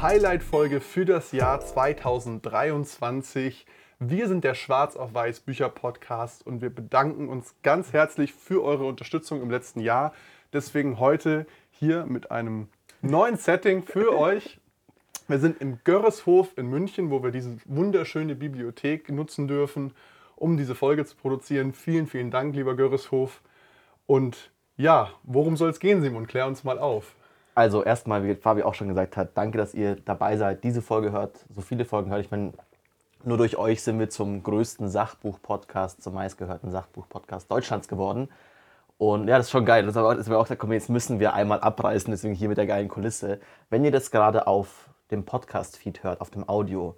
Highlight-Folge für das Jahr 2023. Wir sind der Schwarz auf Weiß Bücher Podcast und wir bedanken uns ganz herzlich für eure Unterstützung im letzten Jahr. Deswegen heute hier mit einem neuen Setting für euch. Wir sind im Görreshof in München, wo wir diese wunderschöne Bibliothek nutzen dürfen, um diese Folge zu produzieren. Vielen, vielen Dank, lieber Görreshof. Und ja, worum soll es gehen, Simon? Klär uns mal auf. Also erstmal, wie Fabi auch schon gesagt hat, danke, dass ihr dabei seid, diese Folge hört, so viele Folgen hört. Ich meine, nur durch euch sind wir zum größten Sachbuch-Podcast, zum meistgehörten Sachbuch-Podcast Deutschlands geworden. Und ja, das ist schon geil. Das haben wir auch gesagt, komm, jetzt müssen wir einmal abreißen, deswegen hier mit der geilen Kulisse. Wenn ihr das gerade auf dem Podcast-Feed hört, auf dem Audio,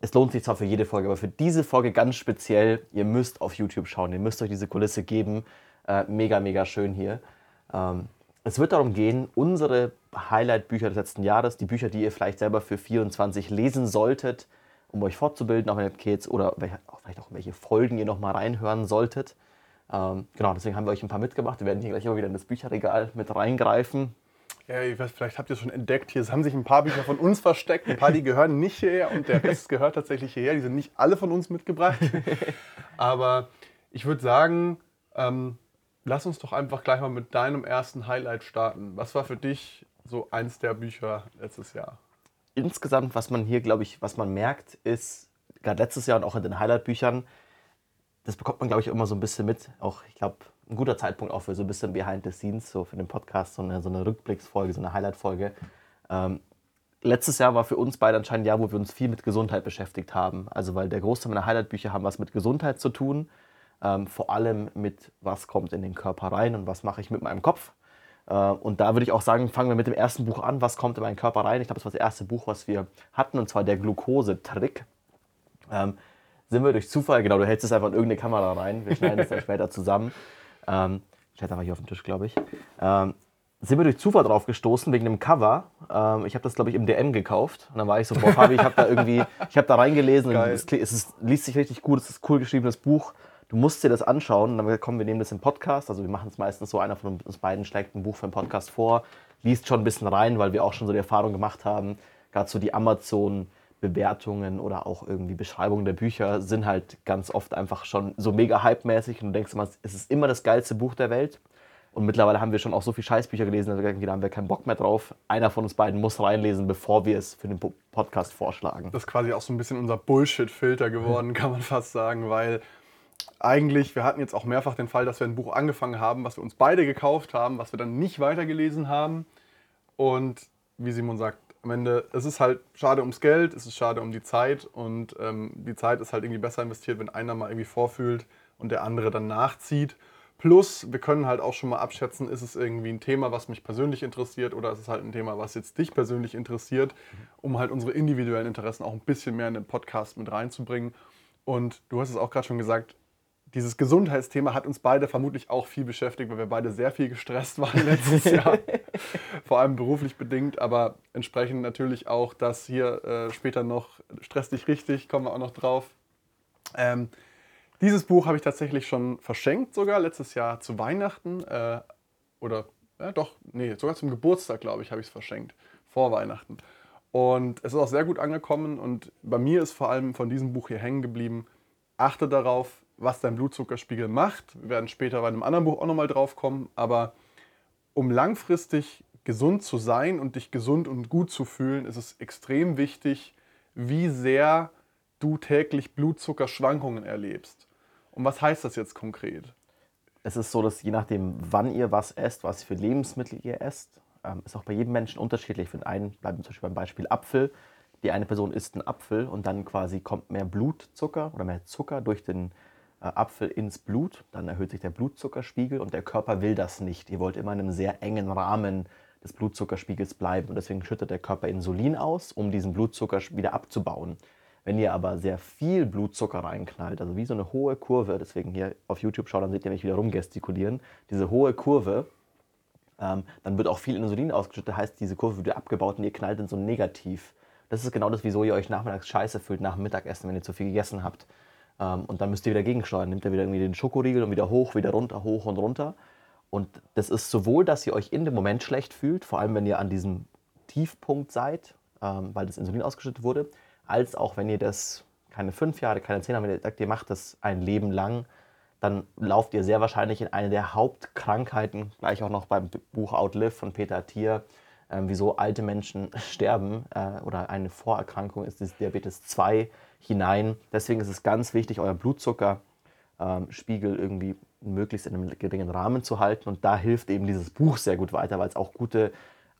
es lohnt sich zwar für jede Folge, aber für diese Folge ganz speziell, ihr müsst auf YouTube schauen, ihr müsst euch diese Kulisse geben. Äh, mega, mega schön hier. Ähm, es wird darum gehen, unsere Highlight-Bücher des letzten Jahres, die Bücher, die ihr vielleicht selber für 24 lesen solltet, um euch fortzubilden, auch wenn ihr Kids oder vielleicht auch welche Folgen ihr nochmal reinhören solltet. Ähm, genau, deswegen haben wir euch ein paar mitgebracht. Wir werden hier gleich immer wieder in das Bücherregal mit reingreifen. Ja, ich weiß, vielleicht habt ihr es schon entdeckt. Hier haben sich ein paar Bücher von uns versteckt. Ein paar, die gehören nicht hierher und der Rest gehört tatsächlich hierher. Die sind nicht alle von uns mitgebracht. Aber ich würde sagen, ähm, lass uns doch einfach gleich mal mit deinem ersten Highlight starten. Was war für dich so eins der Bücher letztes Jahr? Insgesamt, was man hier, glaube ich, was man merkt, ist, gerade letztes Jahr und auch in den Highlight-Büchern, das bekommt man, glaube ich, immer so ein bisschen mit. Auch, ich glaube, ein guter Zeitpunkt auch für so ein bisschen Behind the Scenes, so für den Podcast, so eine, so eine Rückblicksfolge, so eine Highlight-Folge. Ähm, letztes Jahr war für uns beide anscheinend ein Jahr, wo wir uns viel mit Gesundheit beschäftigt haben. Also, weil der Großteil meiner Highlight-Bücher haben was mit Gesundheit zu tun ähm, vor allem mit, was kommt in den Körper rein und was mache ich mit meinem Kopf. Äh, und da würde ich auch sagen, fangen wir mit dem ersten Buch an, was kommt in meinen Körper rein. Ich glaube, das war das erste Buch, was wir hatten, und zwar der Glukosetrick. Ähm, sind wir durch Zufall, genau, du hältst es einfach in irgendeine Kamera rein, wir schneiden es dann später zusammen. Ähm, ich hätte einfach hier auf dem Tisch, glaube ich. Ähm, sind wir durch Zufall drauf gestoßen wegen dem Cover. Ähm, ich habe das, glaube ich, im DM gekauft. Und dann war ich so, boah, Fabi, ich habe da irgendwie, ich habe da reingelesen. Und es, es, ist, liest sich richtig gut, es ist ein cool geschriebenes Buch du musst dir das anschauen. Und dann haben wir komm, wir nehmen das im Podcast. Also wir machen es meistens so, einer von uns beiden schlägt ein Buch für einen Podcast vor, liest schon ein bisschen rein, weil wir auch schon so die Erfahrung gemacht haben, gerade so die Amazon- Bewertungen oder auch irgendwie Beschreibungen der Bücher sind halt ganz oft einfach schon so mega hype-mäßig und du denkst immer, es ist immer das geilste Buch der Welt. Und mittlerweile haben wir schon auch so viel Scheißbücher gelesen, dass wir da haben wir keinen Bock mehr drauf. Einer von uns beiden muss reinlesen, bevor wir es für den Podcast vorschlagen. Das ist quasi auch so ein bisschen unser Bullshit-Filter geworden, kann man fast sagen, weil eigentlich, wir hatten jetzt auch mehrfach den Fall, dass wir ein Buch angefangen haben, was wir uns beide gekauft haben, was wir dann nicht weitergelesen haben. Und wie Simon sagt, am Ende, es ist halt schade ums Geld, es ist schade um die Zeit und ähm, die Zeit ist halt irgendwie besser investiert, wenn einer mal irgendwie vorfühlt und der andere dann nachzieht. Plus, wir können halt auch schon mal abschätzen, ist es irgendwie ein Thema, was mich persönlich interessiert oder ist es halt ein Thema, was jetzt dich persönlich interessiert, um halt unsere individuellen Interessen auch ein bisschen mehr in den Podcast mit reinzubringen. Und du hast es auch gerade schon gesagt, dieses Gesundheitsthema hat uns beide vermutlich auch viel beschäftigt, weil wir beide sehr viel gestresst waren letztes Jahr. Vor allem beruflich bedingt, aber entsprechend natürlich auch das hier äh, später noch Stress dich richtig, kommen wir auch noch drauf. Ähm, dieses Buch habe ich tatsächlich schon verschenkt, sogar letztes Jahr zu Weihnachten. Äh, oder ja, doch, nee, sogar zum Geburtstag, glaube ich, habe ich es verschenkt. Vor Weihnachten. Und es ist auch sehr gut angekommen und bei mir ist vor allem von diesem Buch hier hängen geblieben. Achte darauf, was dein Blutzuckerspiegel macht. Wir werden später bei einem anderen Buch auch nochmal drauf kommen. Aber um langfristig gesund zu sein und dich gesund und gut zu fühlen, ist es extrem wichtig, wie sehr du täglich Blutzuckerschwankungen erlebst. Und was heißt das jetzt konkret? Es ist so, dass je nachdem, wann ihr was esst, was für Lebensmittel ihr esst, ähm, ist auch bei jedem Menschen unterschiedlich. Für einen, bleiben wir zum Beispiel beim Beispiel Apfel, die eine Person isst einen Apfel und dann quasi kommt mehr Blutzucker oder mehr Zucker durch den Apfel ins Blut, dann erhöht sich der Blutzuckerspiegel und der Körper will das nicht. Ihr wollt immer in einem sehr engen Rahmen des Blutzuckerspiegels bleiben und deswegen schüttet der Körper Insulin aus, um diesen Blutzucker wieder abzubauen. Wenn ihr aber sehr viel Blutzucker reinknallt, also wie so eine hohe Kurve, deswegen hier auf YouTube schaut, dann seht ihr mich wieder rumgestikulieren, diese hohe Kurve, ähm, dann wird auch viel Insulin ausgeschüttet, heißt, diese Kurve wird abgebaut und ihr knallt in so Negativ. Das ist genau das, wieso ihr euch nachmittags scheiße fühlt nach dem Mittagessen, wenn ihr zu viel gegessen habt. Ähm, und dann müsst ihr wieder gegensteuern. Nimmt ihr wieder irgendwie den Schokoriegel und wieder hoch, wieder runter, hoch und runter. Und das ist sowohl, dass ihr euch in dem Moment schlecht fühlt, vor allem wenn ihr an diesem Tiefpunkt seid, ähm, weil das Insulin ausgeschüttet wurde, als auch wenn ihr das keine fünf Jahre, keine zehn Jahre, wenn ihr sagt, ihr macht das ein Leben lang, dann lauft ihr sehr wahrscheinlich in eine der Hauptkrankheiten, gleich auch noch beim Buch Outlive von Peter Thier, äh, wieso alte Menschen sterben äh, oder eine Vorerkrankung ist das Diabetes 2 hinein. Deswegen ist es ganz wichtig, euer Blutzuckerspiegel ähm, irgendwie möglichst in einem geringen Rahmen zu halten. Und da hilft eben dieses Buch sehr gut weiter, weil es auch gute,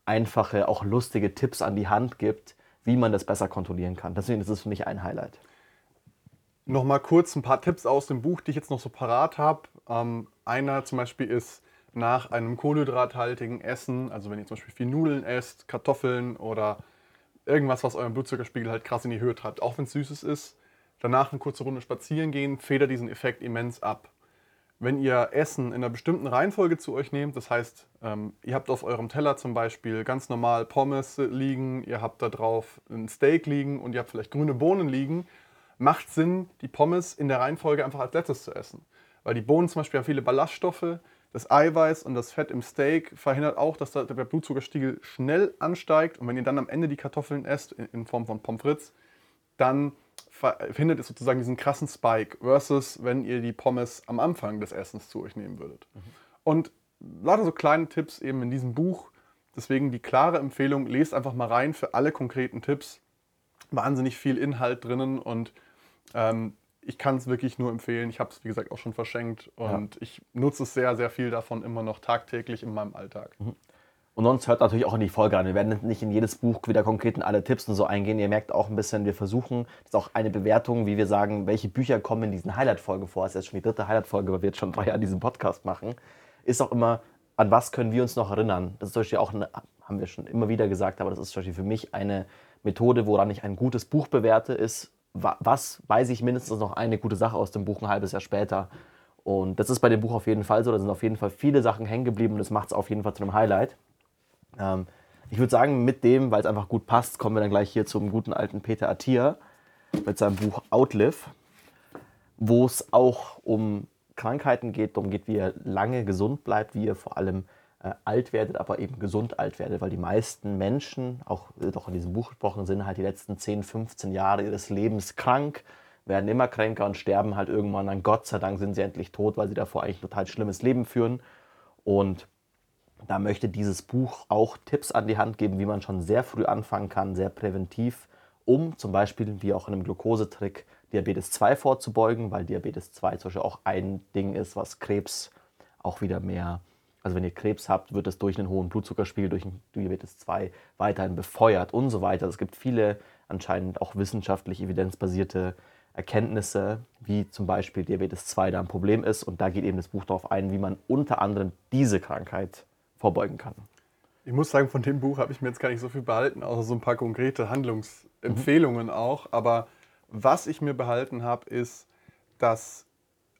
einfache, auch lustige Tipps an die Hand gibt, wie man das besser kontrollieren kann. Deswegen ist es für mich ein Highlight. Nochmal kurz ein paar Tipps aus dem Buch, die ich jetzt noch so parat habe. Ähm, einer zum Beispiel ist nach einem kohlenhydrathaltigen Essen, also wenn ihr zum Beispiel viel Nudeln esst, Kartoffeln oder irgendwas, was euren Blutzuckerspiegel halt krass in die Höhe treibt, auch wenn es süßes ist, danach eine kurze Runde spazieren gehen, federt diesen Effekt immens ab. Wenn ihr Essen in einer bestimmten Reihenfolge zu euch nehmt, das heißt, ähm, ihr habt auf eurem Teller zum Beispiel ganz normal Pommes liegen, ihr habt da drauf ein Steak liegen und ihr habt vielleicht grüne Bohnen liegen, macht Sinn, die Pommes in der Reihenfolge einfach als letztes zu essen. Weil die Bohnen zum Beispiel haben viele Ballaststoffe, das Eiweiß und das Fett im Steak verhindert auch, dass der Blutzuckerspiegel schnell ansteigt. Und wenn ihr dann am Ende die Kartoffeln esst, in Form von Pommes frites, dann verhindert es sozusagen diesen krassen Spike, versus wenn ihr die Pommes am Anfang des Essens zu euch nehmen würdet. Mhm. Und lauter so kleine Tipps eben in diesem Buch. Deswegen die klare Empfehlung, lest einfach mal rein für alle konkreten Tipps. Wahnsinnig viel Inhalt drinnen und ähm, ich kann es wirklich nur empfehlen. Ich habe es, wie gesagt, auch schon verschenkt und ja. ich nutze es sehr, sehr viel davon immer noch tagtäglich in meinem Alltag. Mhm. Und sonst hört natürlich auch in die Folge an. Wir werden nicht in jedes Buch wieder konkret in alle Tipps und so eingehen. Ihr merkt auch ein bisschen, wir versuchen, das ist auch eine Bewertung, wie wir sagen, welche Bücher kommen in diesen Highlight-Folge vor. Das ist jetzt schon die dritte Highlight-Folge, weil wir jetzt schon drei Jahre diesen Podcast machen. Ist auch immer, an was können wir uns noch erinnern? Das ist zum Beispiel auch, eine, haben wir schon immer wieder gesagt, aber das ist zum Beispiel für mich eine Methode, woran ich ein gutes Buch bewerte, ist, was weiß ich mindestens noch eine gute Sache aus dem Buch ein halbes Jahr später. Und das ist bei dem Buch auf jeden Fall so. Da sind auf jeden Fall viele Sachen hängen geblieben und das macht es auf jeden Fall zu einem Highlight. Ähm, ich würde sagen, mit dem, weil es einfach gut passt, kommen wir dann gleich hier zum guten alten Peter Attia mit seinem Buch Outlive, wo es auch um Krankheiten geht, darum geht, wie er lange gesund bleibt, wie er vor allem äh, alt werdet, aber eben gesund alt werdet, weil die meisten Menschen, auch äh, doch in diesem Buch gesprochen, sind halt die letzten 10, 15 Jahre ihres Lebens krank, werden immer kränker und sterben halt irgendwann. Dann Gott sei Dank sind sie endlich tot, weil sie davor eigentlich ein total schlimmes Leben führen. Und da möchte dieses Buch auch Tipps an die Hand geben, wie man schon sehr früh anfangen kann, sehr präventiv, um zum Beispiel, wie auch in einem Glukosetrick, Diabetes 2 vorzubeugen, weil Diabetes 2 zum Beispiel auch ein Ding ist, was Krebs auch wieder mehr also wenn ihr Krebs habt, wird es durch einen hohen Blutzuckerspiegel, durch Diabetes 2 weiterhin befeuert und so weiter. Es gibt viele anscheinend auch wissenschaftlich evidenzbasierte Erkenntnisse, wie zum Beispiel Diabetes 2 da ein Problem ist. Und da geht eben das Buch darauf ein, wie man unter anderem diese Krankheit vorbeugen kann. Ich muss sagen, von dem Buch habe ich mir jetzt gar nicht so viel behalten, außer so ein paar konkrete Handlungsempfehlungen mhm. auch. Aber was ich mir behalten habe, ist, dass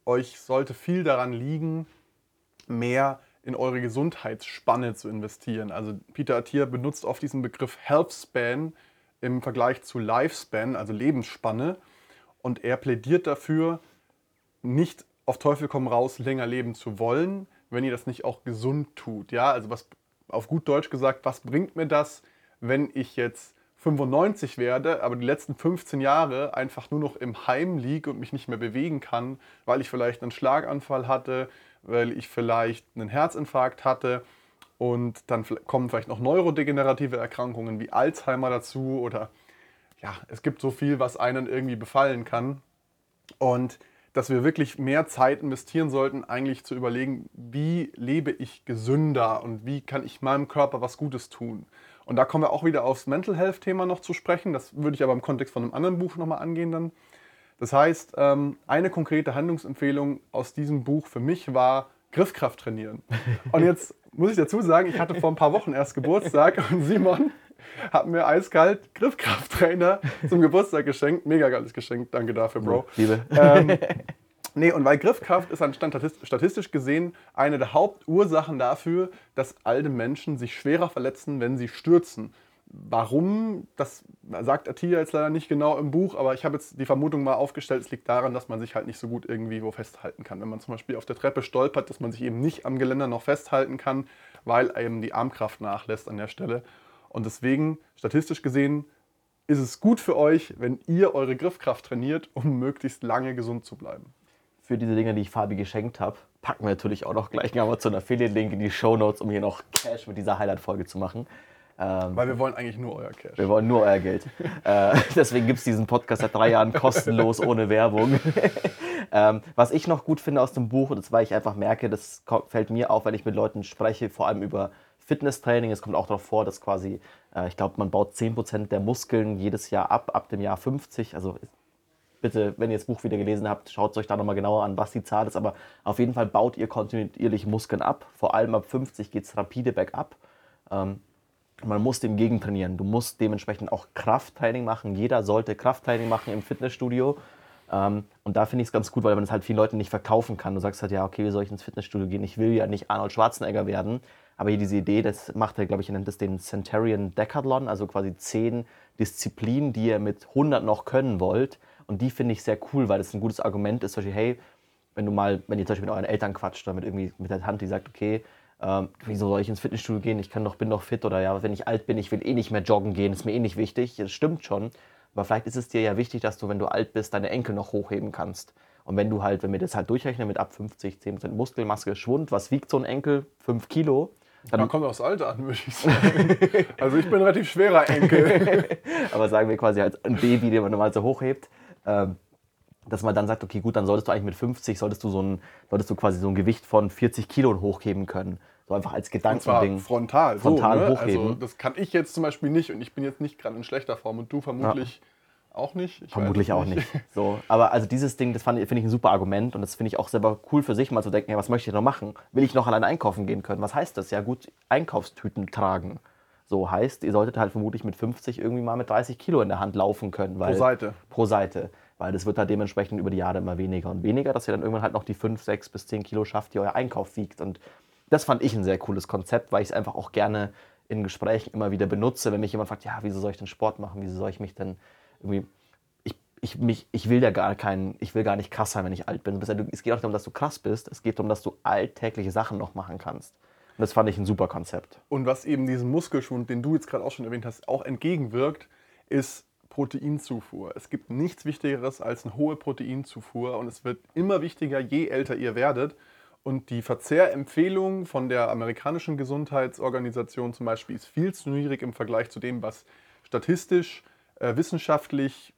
euch sollte viel daran liegen, mehr in eure Gesundheitsspanne zu investieren. Also Peter Attia benutzt oft diesen Begriff Health Span im Vergleich zu Lifespan, also Lebensspanne. Und er plädiert dafür, nicht auf Teufel komm raus länger leben zu wollen, wenn ihr das nicht auch gesund tut. Ja, also was auf gut Deutsch gesagt, was bringt mir das, wenn ich jetzt 95 werde, aber die letzten 15 Jahre einfach nur noch im Heim liege und mich nicht mehr bewegen kann, weil ich vielleicht einen Schlaganfall hatte, weil ich vielleicht einen Herzinfarkt hatte und dann kommen vielleicht noch neurodegenerative Erkrankungen wie Alzheimer dazu oder ja, es gibt so viel, was einen irgendwie befallen kann. Und dass wir wirklich mehr Zeit investieren sollten, eigentlich zu überlegen, wie lebe ich gesünder und wie kann ich meinem Körper was Gutes tun. Und da kommen wir auch wieder aufs Mental Health Thema noch zu sprechen. Das würde ich aber im Kontext von einem anderen Buch nochmal angehen dann. Das heißt, ähm, eine konkrete Handlungsempfehlung aus diesem Buch für mich war Griffkraft trainieren. Und jetzt muss ich dazu sagen, ich hatte vor ein paar Wochen erst Geburtstag und Simon hat mir eiskalt Griffkrafttrainer zum Geburtstag geschenkt. Mega geiles Geschenk, danke dafür, Bro. Liebe. Ähm, nee, und weil Griffkraft ist statistisch gesehen eine der Hauptursachen dafür, dass alte Menschen sich schwerer verletzen, wenn sie stürzen. Warum, das sagt Attia jetzt leider nicht genau im Buch, aber ich habe jetzt die Vermutung mal aufgestellt, es liegt daran, dass man sich halt nicht so gut irgendwie wo festhalten kann. Wenn man zum Beispiel auf der Treppe stolpert, dass man sich eben nicht am Geländer noch festhalten kann, weil eben die Armkraft nachlässt an der Stelle. Und deswegen, statistisch gesehen, ist es gut für euch, wenn ihr eure Griffkraft trainiert, um möglichst lange gesund zu bleiben. Für diese Dinge, die ich Fabi geschenkt habe, packen wir natürlich auch noch gleich einen Amazon Affiliate-Link in die Show Notes, um hier noch Cash mit dieser Highlight-Folge zu machen. Ähm, Weil wir wollen eigentlich nur euer Cash. Wir wollen nur euer Geld. äh, deswegen gibt es diesen Podcast seit drei Jahren kostenlos, ohne Werbung. ähm, was ich noch gut finde aus dem Buch, und das weil ich einfach merke, das fällt mir auf, wenn ich mit Leuten spreche, vor allem über Fitnesstraining. Es kommt auch darauf vor, dass quasi, äh, ich glaube, man baut 10% der Muskeln jedes Jahr ab, ab dem Jahr 50. Also bitte, wenn ihr das Buch wieder gelesen habt, schaut euch da nochmal genauer an, was die Zahl ist. Aber auf jeden Fall baut ihr kontinuierlich Muskeln ab. Vor allem ab 50 geht es rapide bergab. Ähm, man muss dem gegentrainieren. Du musst dementsprechend auch Krafttraining machen. Jeder sollte Krafttraining machen im Fitnessstudio. Ähm, und da finde ich es ganz gut, weil man es halt vielen Leuten nicht verkaufen kann. Du sagst halt, ja, okay, wie soll ich ins Fitnessstudio gehen? Ich will ja nicht Arnold Schwarzenegger werden. Aber hier diese Idee, das macht er, glaube ich, er nennt es den Centurion Decathlon, also quasi zehn Disziplinen, die ihr mit 100 noch können wollt. Und die finde ich sehr cool, weil das ein gutes Argument ist, zum Beispiel, hey, wenn du mal, wenn ihr zum Beispiel mit euren Eltern quatscht oder mit irgendwie mit der Tante, die sagt, okay, ähm, wieso soll ich ins Fitnessstudio gehen? Ich kann doch, bin doch fit oder ja, wenn ich alt bin, ich will eh nicht mehr joggen gehen, ist mir eh nicht wichtig. Das stimmt schon. Aber vielleicht ist es dir ja wichtig, dass du, wenn du alt bist, deine Enkel noch hochheben kannst. Und wenn du halt, wenn wir das halt durchrechnen mit ab 50, 10% Muskelmasse, Schwund, was wiegt so ein Enkel? 5 Kilo. Dann Man kommt aufs Alter an, würde ich sagen. also ich bin ein relativ schwerer Enkel. Aber sagen wir quasi als ein Baby, den man normal so hochhebt. Ähm, dass man dann sagt, okay, gut, dann solltest du eigentlich mit 50, solltest du, so ein, solltest du quasi so ein Gewicht von 40 Kilo hochheben können. So einfach als Gedankending. Frontal, frontal so, ne? hochheben. Also das kann ich jetzt zum Beispiel nicht und ich bin jetzt nicht gerade in schlechter Form und du vermutlich ja. auch nicht. Ich vermutlich auch nicht. So, aber also dieses Ding, das finde ich ein super Argument und das finde ich auch selber cool für sich, mal zu denken, ja, was möchte ich noch machen? Will ich noch alleine einkaufen gehen können? Was heißt das? Ja gut, Einkaufstüten tragen. So heißt, ihr solltet halt vermutlich mit 50 irgendwie mal mit 30 Kilo in der Hand laufen können. Weil, pro Seite. Pro Seite weil das wird halt dementsprechend über die Jahre immer weniger und weniger, dass ihr dann irgendwann halt noch die 5, 6 bis 10 Kilo schafft, die euer Einkauf wiegt. Und das fand ich ein sehr cooles Konzept, weil ich es einfach auch gerne in Gesprächen immer wieder benutze, wenn mich jemand fragt, ja, wieso soll ich denn Sport machen, wieso soll ich mich denn irgendwie ich, ich, mich, ich will ja gar keinen, ich will gar nicht krass sein, wenn ich alt bin. Es geht auch darum, dass du krass bist. Es geht darum, dass du alltägliche Sachen noch machen kannst. Und das fand ich ein super Konzept. Und was eben diesem Muskelschwund, den du jetzt gerade auch schon erwähnt hast, auch entgegenwirkt, ist Proteinzufuhr. Es gibt nichts Wichtigeres als eine hohe Proteinzufuhr und es wird immer wichtiger, je älter ihr werdet. Und die Verzehrempfehlung von der amerikanischen Gesundheitsorganisation zum Beispiel ist viel zu niedrig im Vergleich zu dem, was statistisch, äh, wissenschaftlich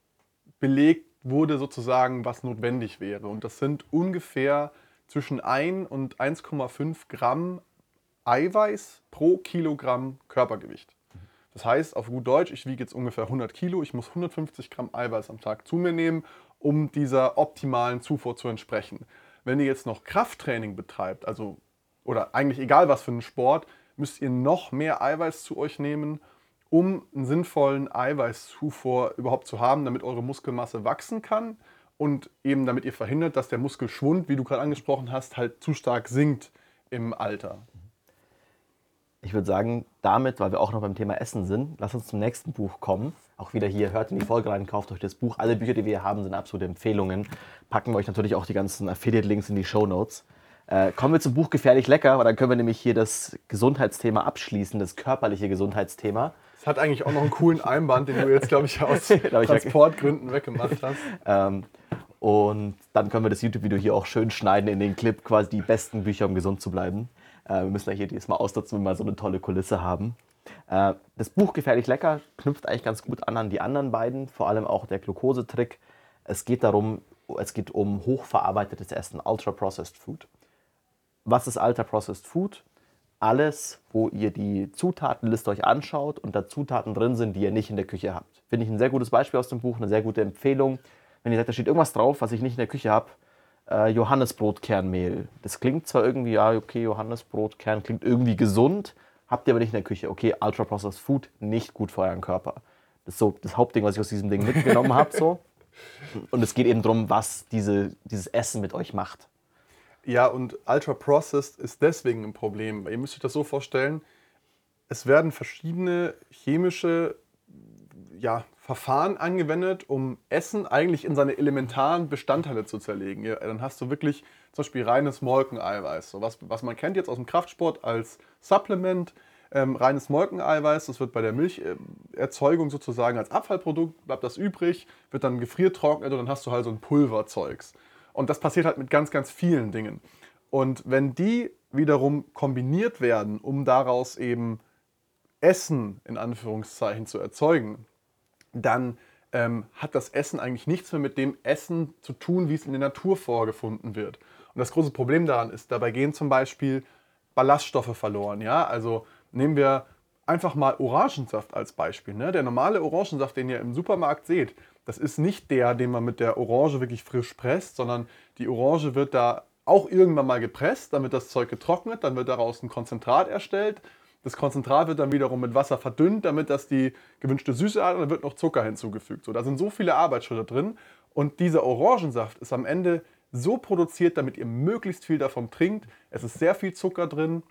belegt wurde, sozusagen, was notwendig wäre. Und das sind ungefähr zwischen 1 und 1,5 Gramm Eiweiß pro Kilogramm Körpergewicht. Das heißt, auf gut Deutsch, ich wiege jetzt ungefähr 100 Kilo, ich muss 150 Gramm Eiweiß am Tag zu mir nehmen, um dieser optimalen Zufuhr zu entsprechen. Wenn ihr jetzt noch Krafttraining betreibt, also oder eigentlich egal was für einen Sport, müsst ihr noch mehr Eiweiß zu euch nehmen, um einen sinnvollen Eiweißzufuhr überhaupt zu haben, damit eure Muskelmasse wachsen kann und eben damit ihr verhindert, dass der Muskelschwund, wie du gerade angesprochen hast, halt zu stark sinkt im Alter ich würde sagen, damit, weil wir auch noch beim Thema Essen sind, lass uns zum nächsten Buch kommen. Auch wieder hier, hört in die Folge rein, kauft euch das Buch. Alle Bücher, die wir hier haben, sind absolute Empfehlungen. Packen wir euch natürlich auch die ganzen Affiliate-Links in die Show Notes. Äh, kommen wir zum Buch Gefährlich Lecker, weil dann können wir nämlich hier das Gesundheitsthema abschließen, das körperliche Gesundheitsthema. Es hat eigentlich auch noch einen coolen Einband, den du jetzt, glaube ich, aus Transportgründen weggemacht hast. ähm, und dann können wir das YouTube-Video hier auch schön schneiden in den Clip, quasi die besten Bücher, um gesund zu bleiben. Äh, wir müssen ja hier diesmal ausnutzen, wenn wir mal so eine tolle Kulisse haben. Äh, das Buch Gefährlich Lecker knüpft eigentlich ganz gut an an die anderen beiden, vor allem auch der Glukosetrick. Es geht darum, es geht um hochverarbeitetes Essen, Ultra-Processed Food. Was ist Ultra-Processed Food? Alles, wo ihr die Zutatenliste euch anschaut und da Zutaten drin sind, die ihr nicht in der Küche habt. Finde ich ein sehr gutes Beispiel aus dem Buch, eine sehr gute Empfehlung. Wenn ihr sagt, da steht irgendwas drauf, was ich nicht in der Küche habe, äh, Johannesbrotkernmehl. Das klingt zwar irgendwie, ja, okay, Johannesbrotkern klingt irgendwie gesund, habt ihr aber nicht in der Küche. Okay, Ultra-Processed Food, nicht gut für euren Körper. Das ist so das Hauptding, was ich aus diesem Ding mitgenommen habe. So. Und es geht eben darum, was diese, dieses Essen mit euch macht. Ja, und Ultra-Processed ist deswegen ein Problem. Ihr müsst euch das so vorstellen, es werden verschiedene chemische ja, Verfahren angewendet, um Essen eigentlich in seine elementaren Bestandteile zu zerlegen. Ja, dann hast du wirklich zum Beispiel reines Molkeneiweiß, so was, was man kennt jetzt aus dem Kraftsport als Supplement. ähm, reines Molkeneiweiß. Das wird bei der Milcherzeugung sozusagen als Abfallprodukt, bleibt das übrig, wird dann gefriertrocknet und dann hast du halt so ein Pulverzeugs. Und das passiert halt mit ganz, ganz vielen Dingen. Und wenn die wiederum kombiniert werden, um daraus eben Essen in Anführungszeichen zu erzeugen, dann ähm, hat das Essen eigentlich nichts mehr mit dem Essen zu tun, wie es in der Natur vorgefunden wird. Und das große Problem daran ist, dabei gehen zum Beispiel Ballaststoffe verloren. Ja? Also nehmen wir einfach mal Orangensaft als Beispiel. Ne? Der normale Orangensaft, den ihr im Supermarkt seht, das ist nicht der, den man mit der Orange wirklich frisch presst, sondern die Orange wird da auch irgendwann mal gepresst, wird das Zeug getrocknet, dann wird daraus ein Konzentrat erstellt. Das Konzentrat wird dann wiederum mit Wasser verdünnt, damit das die gewünschte Süße hat und dann wird noch Zucker hinzugefügt. So, da sind so viele Arbeitsschritte drin und dieser Orangensaft ist am Ende so produziert, damit ihr möglichst viel davon trinkt. Es ist sehr viel Zucker drin.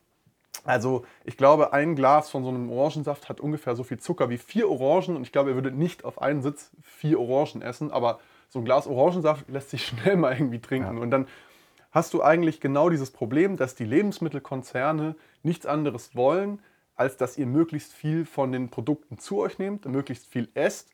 Also ich glaube, ein Glas von so einem Orangensaft hat ungefähr so viel Zucker wie vier Orangen und ich glaube, ihr würdet nicht auf einen Sitz vier Orangen essen, aber so ein Glas Orangensaft lässt sich schnell mal irgendwie trinken. Ja. Und dann hast du eigentlich genau dieses Problem, dass die Lebensmittelkonzerne nichts anderes wollen, als dass ihr möglichst viel von den Produkten zu euch nehmt, möglichst viel esst.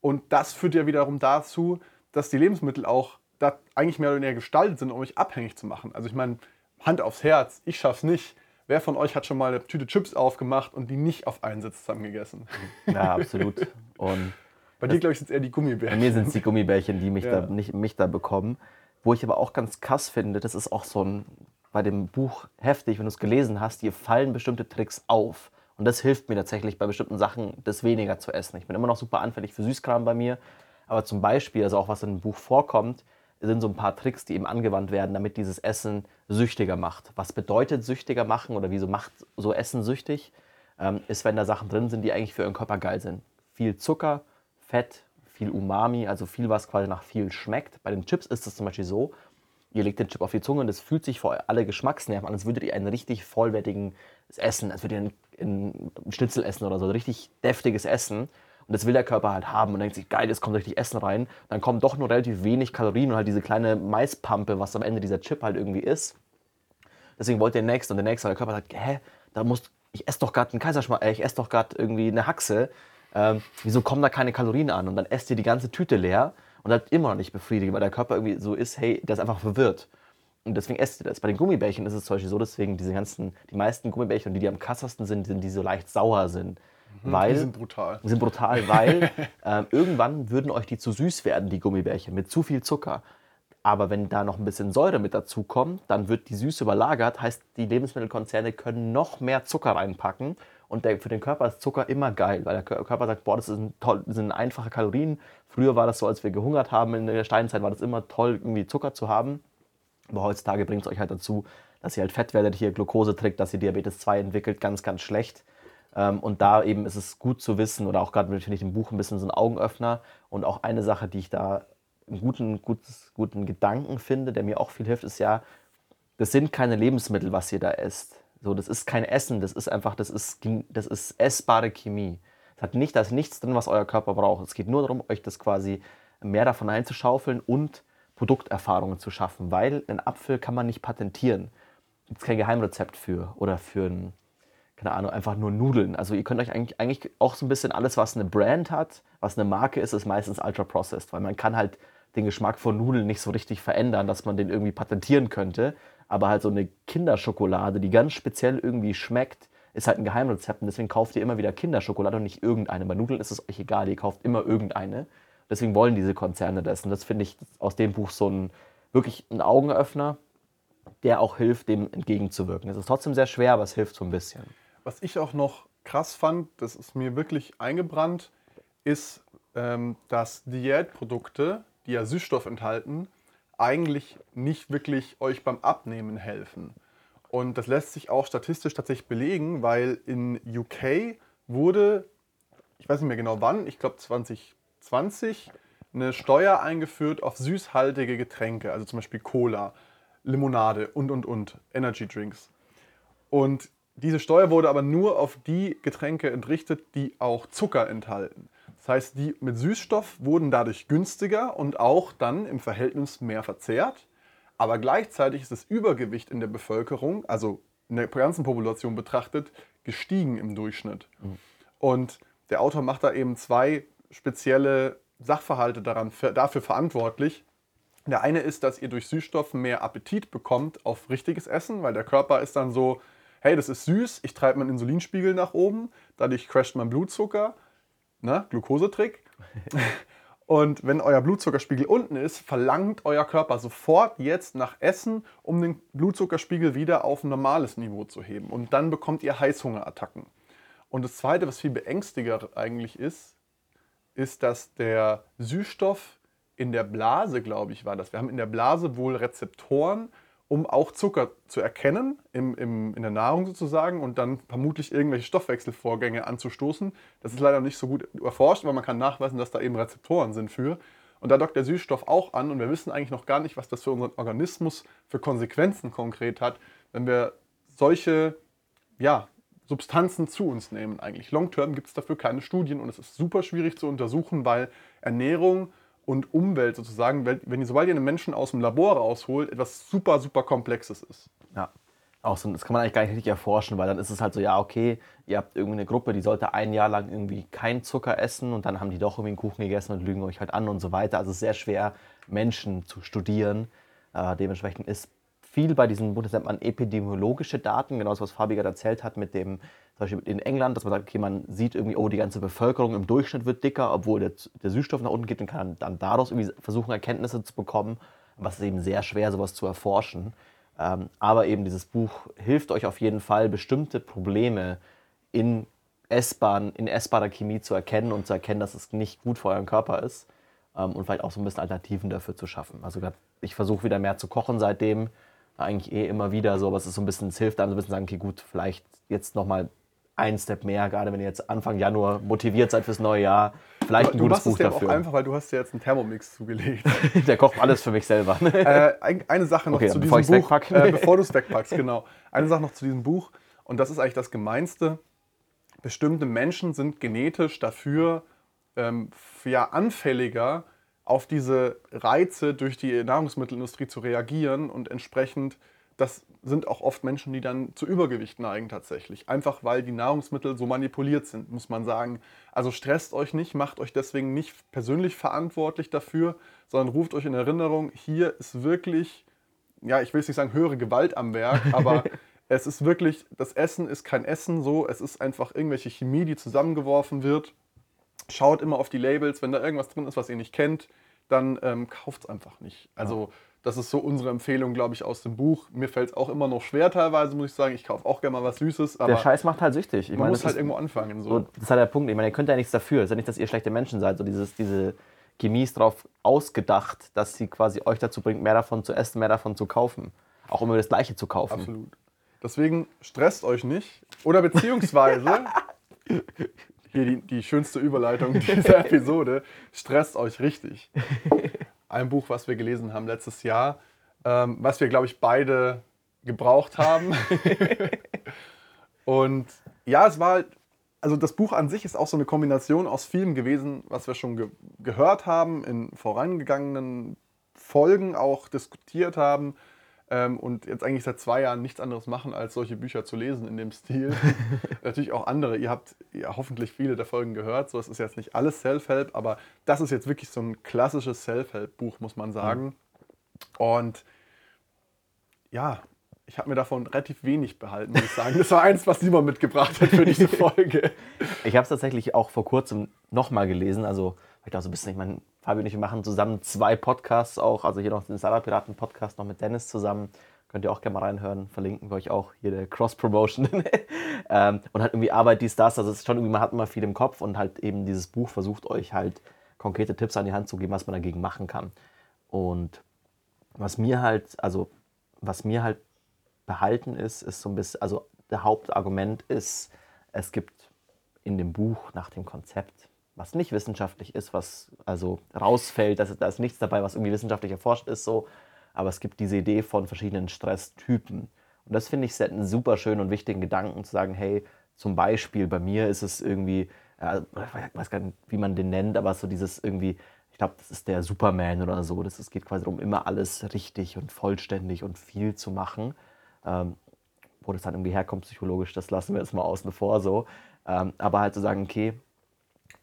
Und das führt ja wiederum dazu, dass die Lebensmittel auch da eigentlich mehr oder weniger gestaltet sind, um euch abhängig zu machen. Also ich meine, Hand aufs Herz, ich schaff's nicht. Wer von euch hat schon mal eine Tüte Chips aufgemacht und die nicht auf einen Sitz zusammen gegessen? Ja, absolut. Und bei dir, glaube ich, sind es eher die Gummibärchen. Bei mir sind es die Gummibärchen, die mich, ja. da, nicht, mich da bekommen. Wo ich aber auch ganz krass finde, das ist auch so ein, bei dem Buch heftig, wenn du es gelesen hast, dir fallen bestimmte Tricks auf. Und das hilft mir tatsächlich bei bestimmten Sachen, das weniger zu essen. Ich bin immer noch super anfällig für Süßkram bei mir. Aber zum Beispiel, also auch was in dem Buch vorkommt, sind so ein paar Tricks, die eben angewandt werden, damit dieses Essen süchtiger macht. Was bedeutet süchtiger machen oder wieso macht so Essen süchtig? Ähm, ist, wenn da Sachen drin sind, die eigentlich für euren Körper geil sind. Viel Zucker, Fett, viel Umami, also viel, was quasi nach viel schmeckt. Bei den Chips ist es zum Beispiel so, ihr legt den Chip auf die Zunge und es fühlt sich für alle Geschmacksnerven an, als würdet ihr ein richtig vollwertiges Essen, als würdet ihr ein, Schnitzel essen oder so, ein richtig deftiges Essen. Und das will der Körper halt haben und denkt sich, geil, jetzt kommt richtig Essen rein. Dann kommen doch nur relativ wenig Kalorien und halt diese kleine Maispampe, was am Ende dieser Chip halt irgendwie ist. Deswegen wollt ihr den nächsten und der nächste, und der Körper sagt, hä, da muss, ich esse doch gerade einen Kaiserschmarrn, äh, ich esse doch gerade irgendwie eine Haxe. Ähm, wieso kommen da keine Kalorien an? Und dann esst ihr die ganze Tüte leer und hat immer noch nicht befriedigt, weil der Körper irgendwie so ist, hey, der ist einfach verwirrt. Und deswegen esst ihr das. Bei den Gummibärchen ist es zum Beispiel so, deswegen diese ganzen, die meisten Gummibärchen, die, die am krassesten sind, sind die so leicht sauer sind. Mhm, weil, die sind brutal. Die sind brutal, weil äh, irgendwann würden euch die zu süß werden, die Gummibärchen, mit zu viel Zucker. Aber wenn da noch ein bisschen Säure mit dazu kommt, dann wird die Süße überlagert. Heißt, die Lebensmittelkonzerne können noch mehr Zucker reinpacken. Und der, für den Körper ist Zucker immer geil, weil der Körper sagt, boah, das, sind, toll, das sind einfache Kalorien. Früher war das so, als wir gehungert haben in der Steinzeit, war das immer toll, irgendwie Zucker zu haben. Aber heutzutage bringt es euch halt dazu, dass ihr halt fett werdet, hier Glucose trägt, dass ihr Diabetes 2 entwickelt, ganz, ganz schlecht. Ähm, und da eben ist es gut zu wissen, oder auch gerade finde ich im Buch ein bisschen so ein Augenöffner. Und auch eine Sache, die ich da einen guten, gutes, guten Gedanken finde, der mir auch viel hilft, ist ja, das sind keine Lebensmittel, was ihr da esst. So, das ist kein Essen, das ist einfach, das ist, das ist essbare Chemie. Es hat nicht, da ist nichts drin, was euer Körper braucht. Es geht nur darum, euch das quasi mehr davon einzuschaufeln und Produkterfahrungen zu schaffen, weil einen Apfel kann man nicht patentieren. Gibt es kein Geheimrezept für oder für ein keine Ahnung, einfach nur Nudeln. Also ihr könnt euch eigentlich, eigentlich auch so ein bisschen alles, was eine Brand hat, was eine Marke ist, ist meistens ultra-processed, weil man kann halt den Geschmack von Nudeln nicht so richtig verändern, dass man den irgendwie patentieren könnte. Aber halt so eine Kinderschokolade, die ganz speziell irgendwie schmeckt, ist halt ein Geheimrezept und deswegen kauft ihr immer wieder Kinderschokolade und nicht irgendeine. Bei Nudeln ist es euch egal, ihr kauft immer irgendeine. Deswegen wollen diese Konzerne das. Und das finde ich aus dem Buch so ein wirklich ein Augenöffner, der auch hilft, dem entgegenzuwirken. Es ist trotzdem sehr schwer, aber es hilft so ein bisschen. Was ich auch noch krass fand, das ist mir wirklich eingebrannt, ist, ähm, dass Diätprodukte, die ja Süßstoff enthalten, eigentlich nicht wirklich euch beim Abnehmen helfen. Und das lässt sich auch statistisch tatsächlich belegen, weil in UK wurde, ich weiß nicht mehr genau wann, ich glaube 2020, eine Steuer eingeführt auf süßhaltige Getränke, also zum Beispiel Cola, Limonade und und und, Energy Drinks. Und diese Steuer wurde aber nur auf die Getränke entrichtet, die auch Zucker enthalten. Das heißt, die mit Süßstoff wurden dadurch günstiger und auch dann im Verhältnis mehr verzehrt. Aber gleichzeitig ist das Übergewicht in der Bevölkerung, also in der ganzen Population betrachtet, gestiegen im Durchschnitt. Mhm. Und der Autor macht da eben zwei spezielle Sachverhalte daran, dafür verantwortlich. Der eine ist, dass ihr durch Süßstoffe mehr Appetit bekommt auf richtiges Essen, weil der Körper ist dann so, hey, das ist süß, ich treibe meinen Insulinspiegel nach oben, dadurch crasht mein Blutzucker, ne, Glukosetrick. Und wenn euer Blutzuckerspiegel unten ist, verlangt euer Körper sofort jetzt nach Essen, um den Blutzuckerspiegel wieder auf ein normales Niveau zu heben. Und dann bekommt ihr Heißhungerattacken. Und das Zweite, was viel beängstigender eigentlich ist, ist, dass der Süßstoff in der Blase, glaube ich, war das. Wir haben in der Blase wohl Rezeptoren, um auch Zucker zu erkennen im, im, in der Nahrung sozusagen und dann vermutlich irgendwelche Stoffwechselvorgänge anzustoßen. Das ist leider nicht so gut erforscht, aber man kann nachweisen, dass da eben Rezeptoren sind für. Und da dockt der Süßstoff auch an und wir wissen eigentlich noch gar nicht, was das für unseren Organismus für Konsequenzen konkret hat, wenn wir solche ja, Substanzen zu uns nehmen eigentlich. Long-term gibt es dafür keine Studien und es ist super schwierig zu untersuchen, weil Ernährung und Umwelt sozusagen, wenn ihr, sobald ihr einen Menschen aus dem Labor rausholt, etwas super, super Komplexes ist. Ja. Auch so, das kann man eigentlich gar nicht richtig erforschen, weil dann ist es halt so, ja, okay, ihr habt irgendeine Gruppe, die sollte ein Jahr lang irgendwie keinen Zucker essen und dann haben die doch irgendwie einen Kuchen gegessen und lügen euch halt an und so weiter. Also es sehr schwer, Menschen zu studieren. Äh, dementsprechend ist viel bei diesen, das nennt man epidemiologische Daten, genau das, was Fabi gerade erzählt hat, mit dem, zum Beispiel in England, dass man sagt, okay, man sieht irgendwie, oh, die ganze Bevölkerung im Durchschnitt wird dicker, obwohl der, der Süßstoff nach unten geht und kann dann daraus irgendwie versuchen, Erkenntnisse zu bekommen, was ist eben sehr schwer, sowas zu erforschen. Ähm, aber eben dieses Buch hilft euch auf jeden Fall, bestimmte Probleme in essbaren, in essbarer Chemie zu erkennen und zu erkennen, dass es nicht gut für euren Körper ist ähm, und vielleicht auch so ein bisschen Alternativen dafür zu schaffen. Also ich versuche wieder mehr zu kochen seitdem, eigentlich eh immer wieder so, aber es ist so ein bisschen, es hilft einem so ein bisschen sagen, okay, gut, vielleicht jetzt nochmal ein Step mehr, gerade wenn ihr jetzt Anfang Januar motiviert seid fürs neue Jahr. Vielleicht ein du gutes Buch dafür. Du machst es auch einfach, weil du hast ja jetzt einen Thermomix zugelegt. Der kocht alles für mich selber. äh, eine Sache noch okay, zu bevor diesem Buch. Äh, bevor du es wegpackst, genau. Eine Sache noch zu diesem Buch. Und das ist eigentlich das Gemeinste. Bestimmte Menschen sind genetisch dafür ähm, ja, anfälliger, auf diese Reize durch die Nahrungsmittelindustrie zu reagieren und entsprechend, das sind auch oft Menschen, die dann zu Übergewicht neigen tatsächlich. Einfach weil die Nahrungsmittel so manipuliert sind, muss man sagen. Also stresst euch nicht, macht euch deswegen nicht persönlich verantwortlich dafür, sondern ruft euch in Erinnerung, hier ist wirklich, ja, ich will nicht sagen höhere Gewalt am Werk, aber es ist wirklich, das Essen ist kein Essen so, es ist einfach irgendwelche Chemie, die zusammengeworfen wird. Schaut immer auf die Labels, wenn da irgendwas drin ist, was ihr nicht kennt, dann ähm, kauft es einfach nicht. Also ja. das ist so unsere Empfehlung, glaube ich, aus dem Buch. Mir fällt es auch immer noch schwer teilweise, muss ich sagen. Ich kaufe auch gerne mal was Süßes. der Scheiß macht halt süchtig. Ich man meine, muss halt irgendwo anfangen. So. so. das ist halt der Punkt. Ich meine, ihr könnt ja nichts dafür. Es ist ja nicht, dass ihr schlechte Menschen seid. So dieses, diese Chemie ist darauf ausgedacht, dass sie quasi euch dazu bringt, mehr davon zu essen, mehr davon zu kaufen. Auch immer das Gleiche zu kaufen. Absolut. Deswegen stresst euch nicht. Oder beziehungsweise hier die, die schönste Überleitung dieser Episode. Stresst euch richtig. Ein Buch, was wir gelesen haben letztes Jahr, ähm, was wir, glaube ich, beide gebraucht haben. Und ja, es war halt, also das Buch an sich ist auch so eine Kombination aus vielem gewesen, was wir schon ge gehört haben, in vorangegangenen Folgen auch diskutiert haben ähm, und jetzt eigentlich seit zwei Jahren nichts anderes machen, als solche Bücher zu lesen in dem Stil. Natürlich auch andere. Ihr habt ja hoffentlich viele der Folgen gehört. So, es ist jetzt nicht alles Self-Help, aber das ist jetzt wirklich so ein klassisches Self-Help-Buch, muss man sagen. Mhm. Und ja, ich habe mir davon relativ wenig behalten, muss ich sagen. Das war eins, was Simon mitgebracht hat für diese Folge. Ich habe es tatsächlich auch vor kurzem nochmal gelesen. Also, ich glaube, so ein bisschen, ich meine, Fabi und ich machen zusammen zwei Podcasts auch. Also hier noch den Salatpiraten-Podcast noch mit Dennis zusammen. Könnt ihr auch gerne mal reinhören. Verlinken wir euch auch hier der Cross-Promotion. ähm, und halt irgendwie Arbeit, dies, das. Also es ist schon irgendwie, man hat immer viel im Kopf und halt eben dieses Buch versucht euch halt konkrete Tipps an die Hand zu geben, was man dagegen machen kann. Und was mir halt, also was mir halt behalten ist, ist so ein bisschen, also der Hauptargument ist, es gibt in dem Buch nach dem Konzept was nicht wissenschaftlich ist, was also rausfällt, dass, da ist nichts dabei, was irgendwie wissenschaftlich erforscht ist, so. Aber es gibt diese Idee von verschiedenen Stresstypen. Und das finde ich einen super schönen und wichtigen Gedanken, zu sagen, hey, zum Beispiel bei mir ist es irgendwie, ich weiß gar nicht, wie man den nennt, aber so dieses irgendwie, ich glaube, das ist der Superman oder so. Das, es geht quasi darum, immer alles richtig und vollständig und viel zu machen. Ähm, wo das dann irgendwie herkommt psychologisch, das lassen wir jetzt mal außen vor so. Ähm, aber halt zu sagen, okay,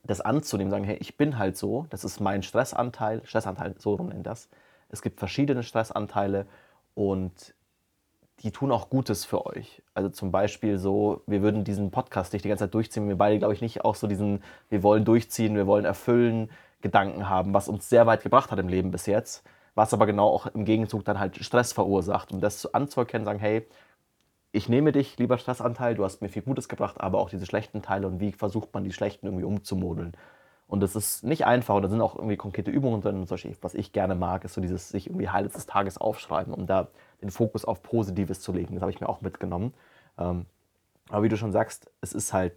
das anzunehmen, sagen, hey, ich bin halt so, das ist mein Stressanteil, Stressanteil, so rum nennt das. Es gibt verschiedene Stressanteile und die tun auch Gutes für euch. Also zum Beispiel so, wir würden diesen Podcast nicht die ganze Zeit durchziehen, wir beide, glaube ich, nicht auch so diesen, wir wollen durchziehen, wir wollen erfüllen, Gedanken haben, was uns sehr weit gebracht hat im Leben bis jetzt, was aber genau auch im Gegenzug dann halt Stress verursacht. Um das anzuerkennen, sagen, hey, ich nehme dich, lieber Stressanteil, du hast mir viel Gutes gebracht, aber auch diese schlechten Teile und wie versucht man die schlechten irgendwie umzumodeln. Und das ist nicht einfach und da sind auch irgendwie konkrete Übungen drin. Zum Beispiel, was ich gerne mag, ist so dieses sich irgendwie Highlights des Tages aufschreiben, um da den Fokus auf Positives zu legen. Das habe ich mir auch mitgenommen. Ähm, aber wie du schon sagst, es ist halt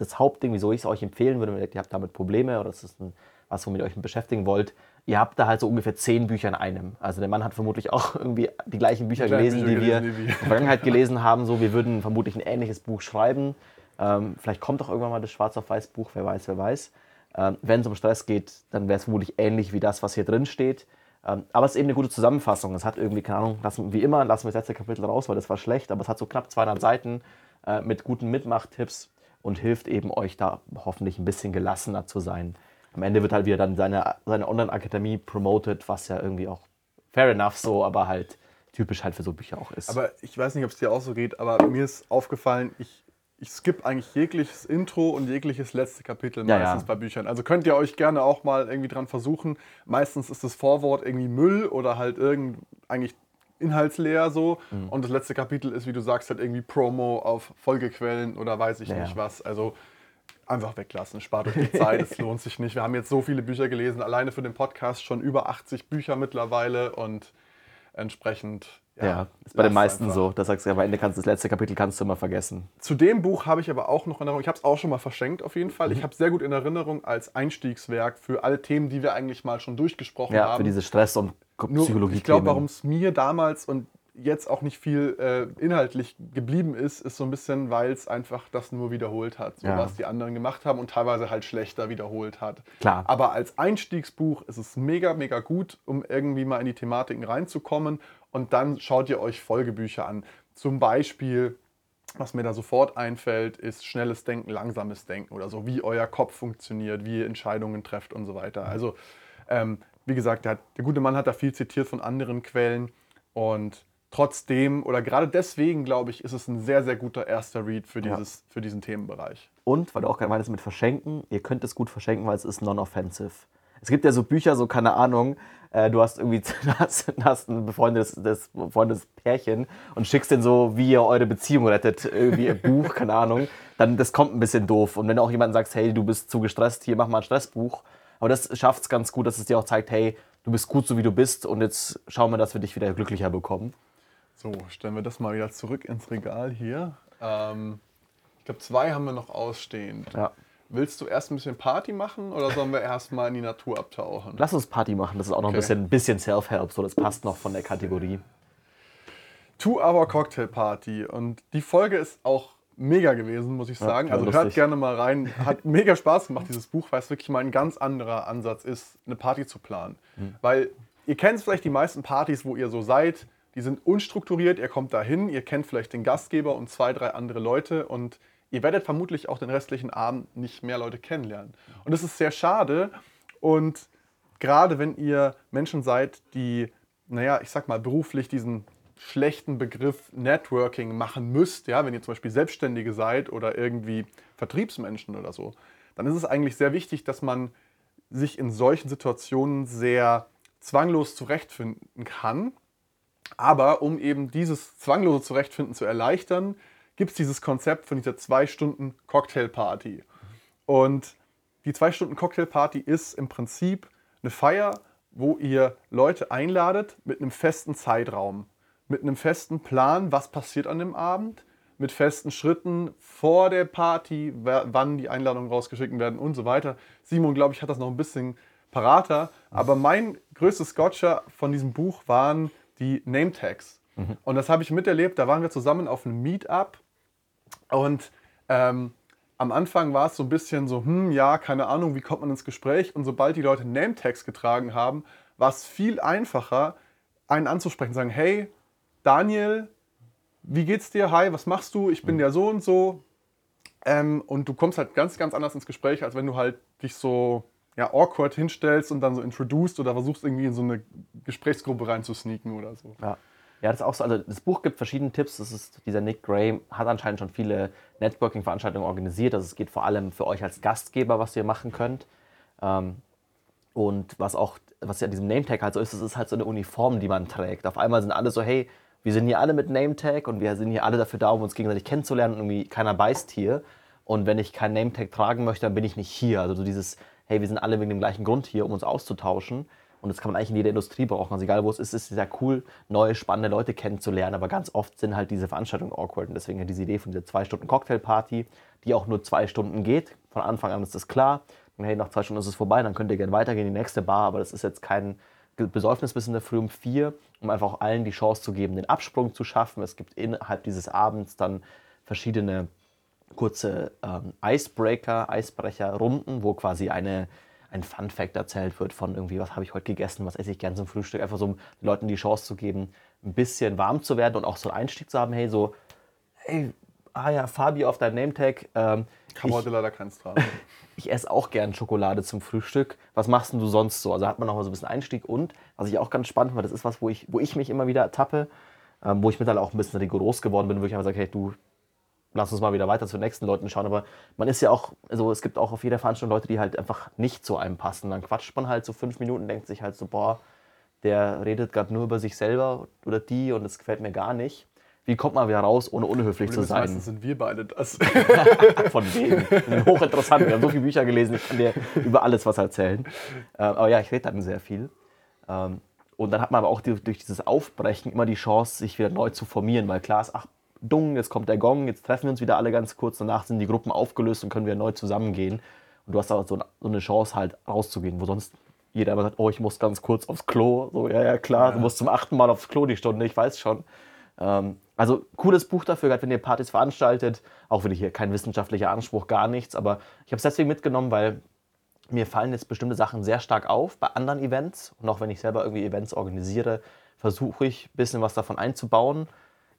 das Hauptding, wieso ich es euch empfehlen würde, wenn ihr habt damit Probleme oder das ist ein, was, womit ihr euch beschäftigen wollt. Ihr habt da halt so ungefähr zehn Bücher in einem. Also der Mann hat vermutlich auch irgendwie die gleichen Bücher die gelesen, Bücher die wir gelesen, in der Vergangenheit gelesen haben. So, wir würden vermutlich ein ähnliches Buch schreiben. Ähm, vielleicht kommt auch irgendwann mal das Schwarz auf Weiß Buch, wer weiß, wer weiß. Ähm, wenn es um Stress geht, dann wäre es vermutlich ähnlich wie das, was hier drin steht. Ähm, aber es ist eben eine gute Zusammenfassung. Es hat irgendwie, keine Ahnung, lassen, wie immer, lassen wir das letzte Kapitel raus, weil das war schlecht, aber es hat so knapp 200 Seiten äh, mit guten Mitmachtipps und hilft eben euch da hoffentlich ein bisschen gelassener zu sein. Am Ende wird halt wieder dann seine, seine Online-Akademie promoted, was ja irgendwie auch fair enough so, aber halt typisch halt für so Bücher auch ist. Aber ich weiß nicht, ob es dir auch so geht, aber mir ist aufgefallen, ich ich skippe eigentlich jegliches Intro und jegliches letzte Kapitel ja, meistens ja. bei Büchern. Also könnt ihr euch gerne auch mal irgendwie dran versuchen. Meistens ist das Vorwort irgendwie Müll oder halt irgend eigentlich inhaltsleer so. Mhm. Und das letzte Kapitel ist, wie du sagst, halt irgendwie Promo auf Folgequellen oder weiß ich ja, nicht was. Also einfach weglassen, spart euch die Zeit, es lohnt sich nicht. Wir haben jetzt so viele Bücher gelesen, alleine für den Podcast schon über 80 Bücher mittlerweile und entsprechend ja, ja ist bei den meisten einfach. so. Da sagst du, am Ende kannst das letzte Kapitel kannst du immer vergessen. Zu dem Buch habe ich aber auch noch Erinnerung. Ich habe es auch schon mal verschenkt auf jeden Fall. Mhm. Ich habe es sehr gut in Erinnerung als Einstiegswerk für alle Themen, die wir eigentlich mal schon durchgesprochen ja, haben. Ja, für diese Stress- und Psychologie. Ich glaube, warum es mir damals und jetzt auch nicht viel äh, inhaltlich geblieben ist, ist so ein bisschen, weil es einfach das nur wiederholt hat, so ja. was die anderen gemacht haben und teilweise halt schlechter wiederholt hat. Klar. Aber als Einstiegsbuch ist es mega, mega gut, um irgendwie mal in die Thematiken reinzukommen und dann schaut ihr euch Folgebücher an. Zum Beispiel, was mir da sofort einfällt, ist schnelles Denken, langsames Denken oder so, wie euer Kopf funktioniert, wie ihr Entscheidungen trefft und so weiter. Also, ähm, wie gesagt, der, der gute Mann hat da viel zitiert von anderen Quellen und trotzdem oder gerade deswegen, glaube ich, ist es ein sehr, sehr guter erster Read für, dieses, ja. für diesen Themenbereich. Und, weil du auch gerade meintest mit verschenken, ihr könnt es gut verschenken, weil es ist non-offensive. Es gibt ja so Bücher, so keine Ahnung, äh, du hast irgendwie hast, hast ein befreundetes, das, befreundetes Pärchen und schickst den so, wie ihr eure Beziehung rettet, irgendwie ein Buch, keine Ahnung, dann das kommt ein bisschen doof. Und wenn du auch jemanden sagst, hey, du bist zu gestresst, hier mach mal ein Stressbuch. Aber das schafft es ganz gut, dass es dir auch zeigt, hey, du bist gut so wie du bist und jetzt schauen wir, dass wir dich wieder glücklicher bekommen. So, stellen wir das mal wieder zurück ins Regal hier. Ähm, ich glaube, zwei haben wir noch ausstehend. Ja. Willst du erst ein bisschen Party machen oder sollen wir erst mal in die Natur abtauchen? Lass uns Party machen, das ist auch noch okay. ein bisschen, bisschen Self-Help, so das passt noch von der Kategorie. Two-Hour Cocktail Party und die Folge ist auch mega gewesen, muss ich sagen. Ja, also lustig. hört gerne mal rein. Hat mega Spaß gemacht, dieses Buch, weil es wirklich mal ein ganz anderer Ansatz ist, eine Party zu planen. Mhm. Weil ihr kennt vielleicht die meisten Partys, wo ihr so seid, die sind unstrukturiert, ihr kommt dahin, ihr kennt vielleicht den Gastgeber und zwei, drei andere Leute und ihr werdet vermutlich auch den restlichen Abend nicht mehr Leute kennenlernen. Und das ist sehr schade. Und gerade wenn ihr Menschen seid, die, naja, ich sag mal, beruflich diesen schlechten Begriff Networking machen müsst, ja, wenn ihr zum Beispiel Selbstständige seid oder irgendwie Vertriebsmenschen oder so, dann ist es eigentlich sehr wichtig, dass man sich in solchen Situationen sehr zwanglos zurechtfinden kann. Aber um eben dieses zwanglose Zurechtfinden zu erleichtern, gibt es dieses Konzept von dieser zwei Stunden Cocktailparty. Und die zwei Stunden Cocktailparty ist im Prinzip eine Feier, wo ihr Leute einladet mit einem festen Zeitraum, mit einem festen Plan, was passiert an dem Abend, mit festen Schritten vor der Party, wann die Einladungen rausgeschickt werden und so weiter. Simon, glaube ich, hat das noch ein bisschen parater. Aber mein größtes Gotcha von diesem Buch waren die Name Tags. Mhm. Und das habe ich miterlebt. Da waren wir zusammen auf einem Meetup und ähm, am Anfang war es so ein bisschen so, hm, ja, keine Ahnung, wie kommt man ins Gespräch? Und sobald die Leute Name-Tags getragen haben, war es viel einfacher, einen anzusprechen, sagen, hey, Daniel, wie geht's dir? Hi, was machst du? Ich bin der so und so. Ähm, und du kommst halt ganz, ganz anders ins Gespräch, als wenn du halt dich so ja, awkward hinstellst und dann so introduced oder versuchst irgendwie in so eine Gesprächsgruppe reinzusneaken oder so. Ja. Ja, das ist auch so. Also das Buch gibt verschiedene Tipps. Das ist, dieser Nick Gray hat anscheinend schon viele Networking-Veranstaltungen organisiert. Also es geht vor allem für euch als Gastgeber, was ihr machen könnt. Ähm, und was auch, was ja an diesem Nametag halt so ist, es ist halt so eine Uniform, die man trägt. Auf einmal sind alle so, hey, wir sind hier alle mit Nametag und wir sind hier alle dafür da, um uns gegenseitig kennenzulernen und irgendwie keiner beißt hier. Und wenn ich kein Nametag tragen möchte, dann bin ich nicht hier. Also so dieses, hey, wir sind alle wegen dem gleichen Grund hier, um uns auszutauschen. Und das kann man eigentlich in jeder Industrie brauchen. Also egal wo es ist, ist es sehr cool, neue, spannende Leute kennenzulernen. Aber ganz oft sind halt diese Veranstaltungen awkward. Und deswegen diese Idee von dieser zwei Stunden Cocktailparty, die auch nur zwei Stunden geht. Von Anfang an ist das klar. Und hey, nach zwei Stunden ist es vorbei, dann könnt ihr gerne weitergehen in die nächste Bar. Aber das ist jetzt kein Besäufnis bis in der Früh um vier, um einfach auch allen die Chance zu geben, den Absprung zu schaffen. Es gibt innerhalb dieses Abends dann verschiedene kurze ähm, Icebreaker, Eisbrecher-Runden, wo quasi eine ein Fun Fact erzählt wird von irgendwie, was habe ich heute gegessen, was esse ich gern zum Frühstück. Einfach so, um den Leuten die Chance zu geben, ein bisschen warm zu werden und auch so einen Einstieg zu haben, hey, so, hey, ah ja, Fabi auf deinem Nametag. Ähm, heute leider keins dran. ich esse auch gern Schokolade zum Frühstück. Was machst denn du sonst so? Also hat man noch mal so ein bisschen Einstieg und, was ich auch ganz spannend fand, das ist was, wo ich, wo ich mich immer wieder ertappe, ähm, wo ich mittlerweile auch ein bisschen rigoros geworden bin, wo ich einfach sage, hey, du, lass uns mal wieder weiter zu den nächsten Leuten schauen. Aber man ist ja auch, also es gibt auch auf jeder Veranstaltung Leute, die halt einfach nicht zu einem passen. Dann quatscht man halt so fünf Minuten, denkt sich halt so, boah, der redet gerade nur über sich selber oder die und das gefällt mir gar nicht. Wie kommt man wieder raus, ohne unhöflich zu sein? Meistens sind wir beide das. Von wem? Hochinteressant. Wir haben so viele Bücher gelesen, ich kann dir über alles was erzählen. Ähm, aber ja, ich rede dann sehr viel. Ähm, und dann hat man aber auch durch dieses Aufbrechen immer die Chance, sich wieder neu zu formieren, weil klar ist, ach, Dung, jetzt kommt der Gong, jetzt treffen wir uns wieder alle ganz kurz, danach sind die Gruppen aufgelöst und können wieder neu zusammengehen. Und du hast aber so, eine Chance halt rauszugehen, wo sonst jeder immer sagt, oh, ich muss ganz kurz aufs Klo. So, ja, ja, klar, ja. du musst zum achten Mal aufs Klo die Stunde, ich weiß schon. Ähm, also cooles Buch dafür, gerade wenn ihr Partys veranstaltet. Auch wieder hier kein wissenschaftlicher Anspruch, gar nichts. Aber ich habe es deswegen mitgenommen, weil mir fallen jetzt bestimmte Sachen sehr stark auf bei anderen Events. Und auch wenn ich selber irgendwie Events organisiere, versuche ich ein bisschen was davon einzubauen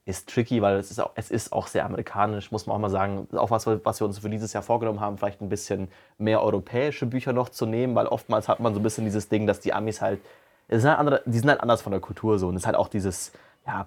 ist tricky, weil es ist, auch, es ist auch sehr amerikanisch, muss man auch mal sagen. Auch was, was wir uns für dieses Jahr vorgenommen haben, vielleicht ein bisschen mehr europäische Bücher noch zu nehmen, weil oftmals hat man so ein bisschen dieses Ding, dass die Amis halt, sind halt andere, die sind halt anders von der Kultur so. Und es ist halt auch dieses, ja,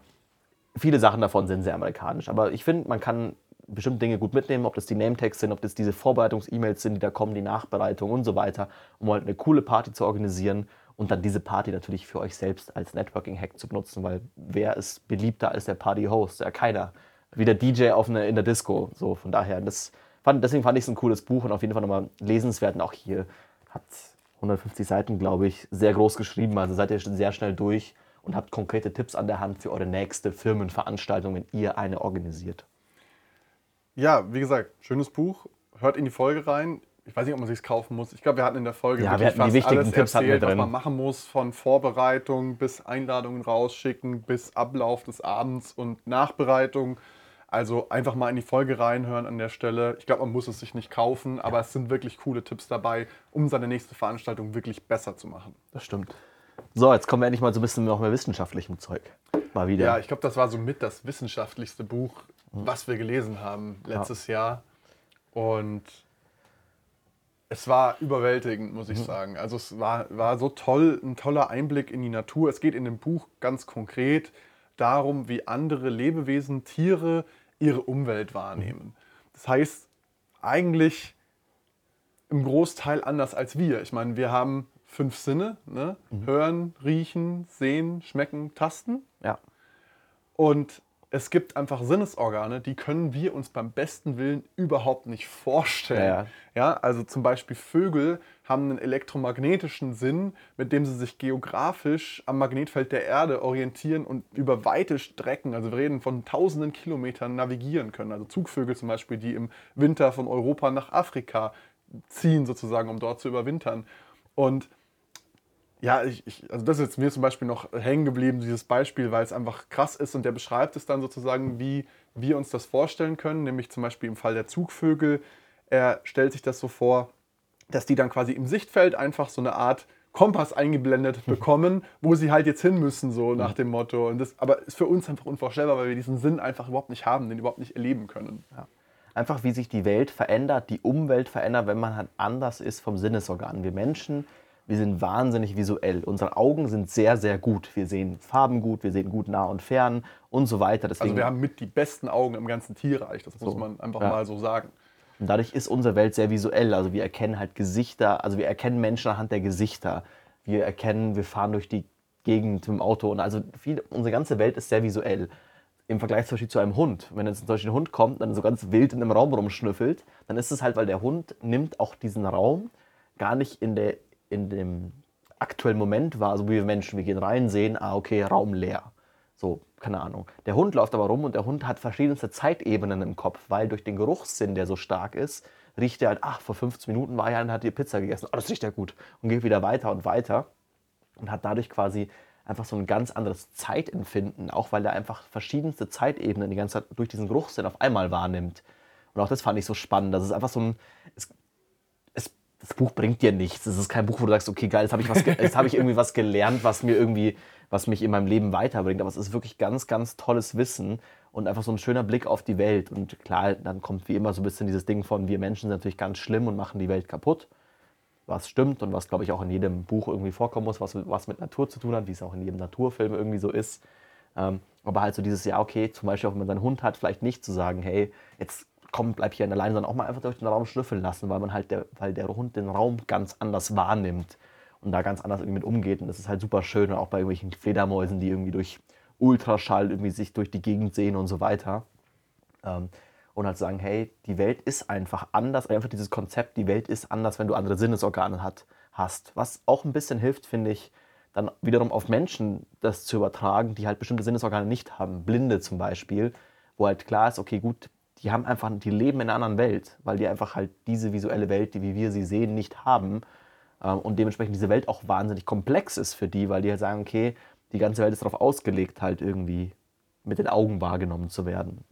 viele Sachen davon sind sehr amerikanisch. Aber ich finde, man kann bestimmte Dinge gut mitnehmen, ob das die Name-Tags sind, ob das diese Vorbereitungs-E-Mails sind, die da kommen, die Nachbereitung und so weiter, um halt eine coole Party zu organisieren und dann diese Party natürlich für euch selbst als Networking-Hack zu benutzen, weil wer ist beliebter als der Party-Host? Ja, keiner. Wie der DJ auf eine, in der Disco. So, von daher, das fand, deswegen fand ich es ein cooles Buch und auf jeden Fall nochmal lesenswert. Und auch hier hat 150 Seiten, glaube ich, sehr groß geschrieben. Also seid ihr sehr schnell durch und habt konkrete Tipps an der Hand für eure nächste Firmenveranstaltung, wenn ihr eine organisiert. Ja, wie gesagt, schönes Buch. Hört in die Folge rein ich weiß nicht, ob man sich kaufen muss. Ich glaube, wir hatten in der Folge ja, wir hatten die wichtigen alles Tipps erzählt, was man machen muss, von Vorbereitung bis Einladungen rausschicken, bis Ablauf des Abends und Nachbereitung. Also einfach mal in die Folge reinhören an der Stelle. Ich glaube, man muss es sich nicht kaufen, aber ja. es sind wirklich coole Tipps dabei, um seine nächste Veranstaltung wirklich besser zu machen. Das stimmt. So, jetzt kommen wir endlich mal so ein bisschen noch mehr wissenschaftlichem Zeug. Mal wieder. Ja, ich glaube, das war so mit das wissenschaftlichste Buch, was wir gelesen haben letztes ja. Jahr. Und es war überwältigend, muss ich mhm. sagen. Also es war, war so toll, ein toller Einblick in die Natur. Es geht in dem Buch ganz konkret darum, wie andere Lebewesen, Tiere ihre Umwelt wahrnehmen. Das heißt, eigentlich im Großteil anders als wir. Ich meine, wir haben fünf Sinne, ne? Mhm. hören, riechen, sehen, schmecken, tasten. Ja. Und es gibt einfach Sinnesorgane, die können wir uns beim besten Willen überhaupt nicht vorstellen. Ja, ja. also zum Beispiel Vögel haben einen elektromagnetischen Sinn, mit dem sie sich geografisch am Magnetfeld der Erde orientieren und über weite Strecken, also wir reden von tausenden Kilometern, navigieren können. Also Zugvögel zum Beispiel, die im Winter von Europa nach Afrika ziehen, sozusagen, um dort zu überwintern. Und ja, ich, ich, also das ist jetzt mir zum Beispiel noch hängen geblieben, dieses Beispiel, weil es einfach krass ist und der beschreibt es dann sozusagen, wie wir uns das vorstellen können, nämlich zum Beispiel im Fall der Zugvögel. Er stellt sich das so vor, dass die dann quasi im Sichtfeld einfach so eine Art Kompass eingeblendet bekommen, wo sie halt jetzt hin müssen, so nach dem Motto. Und das, aber ist für uns einfach unvorstellbar, weil wir diesen Sinn einfach überhaupt nicht haben, den überhaupt nicht erleben können. Ja. Einfach wie sich die Welt verändert, die Umwelt verändert, wenn man halt anders ist vom Sinnesorgan. Wir Menschen, wir sind wahnsinnig visuell. Unsere Augen sind sehr, sehr gut. Wir sehen Farben gut, wir sehen gut nah und fern und so weiter. Also wir haben mit die besten Augen im ganzen Tierreich, das muss So, man einfach ja. mal so sagen. Und dadurch ist unsere Welt sehr visuell. Also wir erkennen halt Gesichter, also wir erkennen Menschen anhand der Gesichter. Wir erkennen, wir fahren durch die Gegend mit dem Auto und also viel, unsere ganze Welt ist sehr visuell. Im Vergleich zum Beispiel zu einem Hund. Wenn jetzt zum Beispiel ein Hund kommt und dann so ganz wild in einem Raum rumschnüffelt, dann ist es halt, weil der Hund nimmt auch diesen Raum gar nicht in, der, in dem aktuellen Moment wahr, so wie wir Menschen. Wir gehen rein, sehen, ah, okay, Raum leer. So, keine Ahnung. Der Hund läuft aber rum und der Hund hat verschiedenste Zeitebenen im Kopf, weil durch den Geruchssinn, der so stark ist, riecht er halt, ach, vor 15 Minuten war er und hat die Pizza gegessen. Oh, das riecht ja gut. Und geht wieder weiter und weiter und hat dadurch quasi einfach so ein ganz anderes Zeitempfinden, auch weil er einfach verschiedenste Zeitebenen die ganze Zeit durch diesen Geruchssinn auf einmal wahrnimmt. Und auch das fand ich so spannend. Das ist einfach so ein. Es, das Buch bringt dir nichts. Es ist kein Buch, wo du sagst, okay, geil, jetzt habe ich, hab ich irgendwie was gelernt, was mir irgendwie, was mich in meinem Leben weiterbringt. Aber es ist wirklich ganz, ganz tolles Wissen und einfach so ein schöner Blick auf die Welt. Und klar, dann kommt wie immer so ein bisschen dieses Ding von, wir Menschen sind natürlich ganz schlimm und machen die Welt kaputt was stimmt und was, glaube ich, auch in jedem Buch irgendwie vorkommen muss, was, was mit Natur zu tun hat, wie es auch in jedem Naturfilm irgendwie so ist. Ähm, aber halt so dieses, ja, okay, zum Beispiel auch wenn man seinen Hund hat, vielleicht nicht zu sagen, hey, jetzt komm, bleib hier allein, sondern auch mal einfach durch den Raum schnüffeln lassen, weil man halt, der, weil der Hund den Raum ganz anders wahrnimmt und da ganz anders irgendwie mit umgeht. Und das ist halt super schön, und auch bei irgendwelchen Fledermäusen, die irgendwie durch Ultraschall irgendwie sich durch die Gegend sehen und so weiter. Ähm, und halt sagen, hey, die Welt ist einfach anders. Einfach dieses Konzept, die Welt ist anders, wenn du andere Sinnesorgane hat, hast. Was auch ein bisschen hilft, finde ich, dann wiederum auf Menschen das zu übertragen, die halt bestimmte Sinnesorgane nicht haben. Blinde zum Beispiel, wo halt klar ist, okay, gut, die haben einfach, die leben in einer anderen Welt, weil die einfach halt diese visuelle Welt, die wie wir sie sehen, nicht haben. Ähm, Und dementsprechend diese Welt auch wahnsinnig komplex ist für die, weil die halt sagen, okay, die ganze Welt ist darauf ausgelegt, halt irgendwie mit den Augen wahrgenommen zu werden.